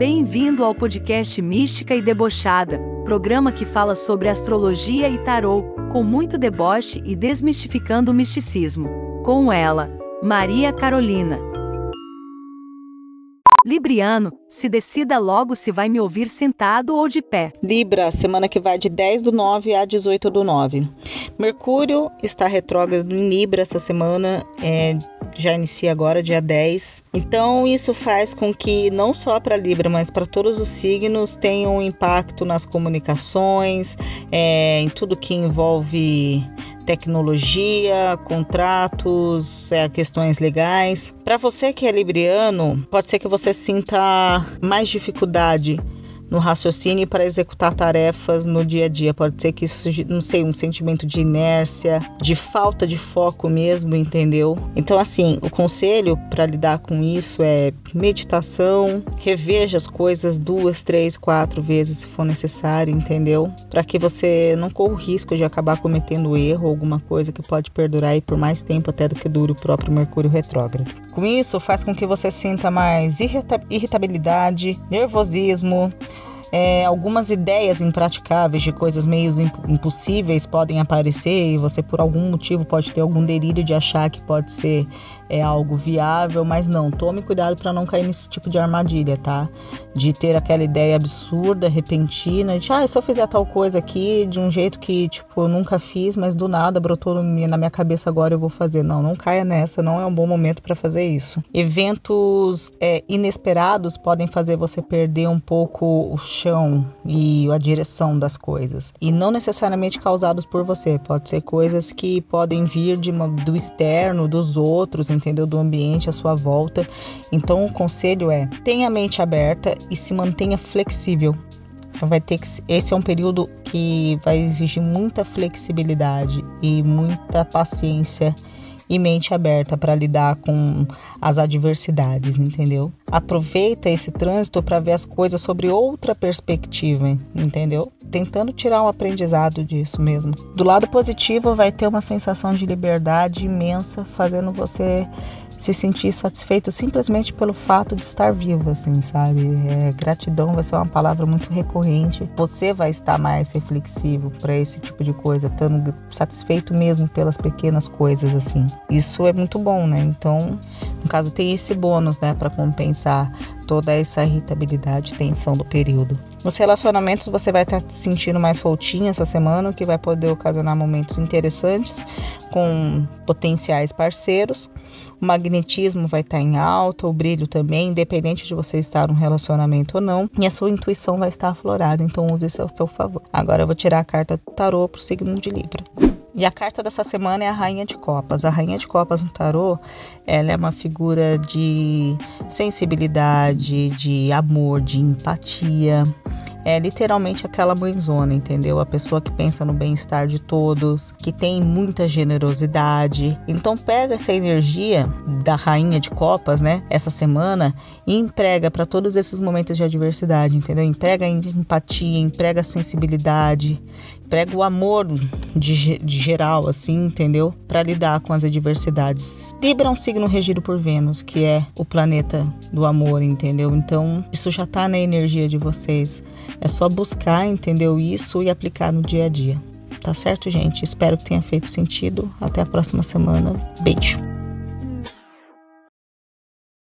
Bem-vindo ao podcast Mística e Debochada, programa que fala sobre astrologia e tarô, com muito deboche e desmistificando o misticismo. Com ela, Maria Carolina. Libriano, se decida logo se vai me ouvir sentado ou de pé. Libra, semana que vai de 10 do 9 a 18 do 9. Mercúrio está retrógrado em Libra essa semana, é, já inicia agora, dia 10. Então, isso faz com que não só para Libra, mas para todos os signos tenham um impacto nas comunicações, é, em tudo que envolve tecnologia, contratos, é, questões legais. Para você que é libriano, pode ser que você sinta mais dificuldade no raciocínio para executar tarefas no dia a dia. Pode ser que isso, não sei, um sentimento de inércia, de falta de foco mesmo, entendeu? Então, assim, o conselho para lidar com isso é meditação, reveja as coisas duas, três, quatro vezes se for necessário, entendeu? Para que você não corra o risco de acabar cometendo erro alguma coisa que pode perdurar aí por mais tempo até do que dure o próprio Mercúrio retrógrado. Com isso, faz com que você sinta mais irritabilidade, nervosismo, é, algumas ideias impraticáveis de coisas meio impossíveis podem aparecer e você por algum motivo pode ter algum delírio de achar que pode ser é, algo viável, mas não, tome cuidado para não cair nesse tipo de armadilha, tá? De ter aquela ideia absurda, repentina, de ah, se eu fizer tal coisa aqui de um jeito que tipo eu nunca fiz, mas do nada brotou na minha cabeça agora eu vou fazer. Não, não caia nessa, não é um bom momento para fazer isso. Eventos é, inesperados podem fazer você perder um pouco o chão e a direção das coisas. E não necessariamente causados por você, pode ser coisas que podem vir de uma, do externo, dos outros, entendeu? Do ambiente à sua volta. Então o conselho é: tenha a mente aberta e se mantenha flexível. Então vai ter que esse é um período que vai exigir muita flexibilidade e muita paciência e mente aberta para lidar com as adversidades, entendeu? Aproveita esse trânsito para ver as coisas sobre outra perspectiva, entendeu? Tentando tirar um aprendizado disso mesmo. Do lado positivo, vai ter uma sensação de liberdade imensa, fazendo você se sentir satisfeito simplesmente pelo fato de estar vivo, assim, sabe? É, gratidão vai ser uma palavra muito recorrente. Você vai estar mais reflexivo para esse tipo de coisa, estando satisfeito mesmo pelas pequenas coisas, assim. Isso é muito bom, né? Então, no caso, tem esse bônus, né, para compensar toda essa irritabilidade e tensão do período. Nos relacionamentos, você vai estar se sentindo mais soltinho essa semana, o que vai poder ocasionar momentos interessantes com potenciais parceiros. O magnetismo vai estar em alta, o brilho também, independente de você estar num relacionamento ou não. E a sua intuição vai estar aflorada, então use isso ao seu favor. Agora eu vou tirar a carta do tarô para o signo de Libra. E a carta dessa semana é a Rainha de Copas. A Rainha de Copas no tarô, ela é uma figura de sensibilidade, de amor, de empatia é literalmente aquela mãezona, entendeu? A pessoa que pensa no bem-estar de todos, que tem muita generosidade. Então pega essa energia da rainha de copas, né? Essa semana e emprega para todos esses momentos de adversidade, entendeu? Emprega empatia, emprega sensibilidade, emprega o amor de, de geral, assim, entendeu? Para lidar com as adversidades. Libra é um signo regido por Vênus, que é o planeta do amor, entendeu? Então isso já tá na energia de vocês. É só buscar, entendeu isso e aplicar no dia a dia. Tá certo, gente? Espero que tenha feito sentido. Até a próxima semana. Beijo.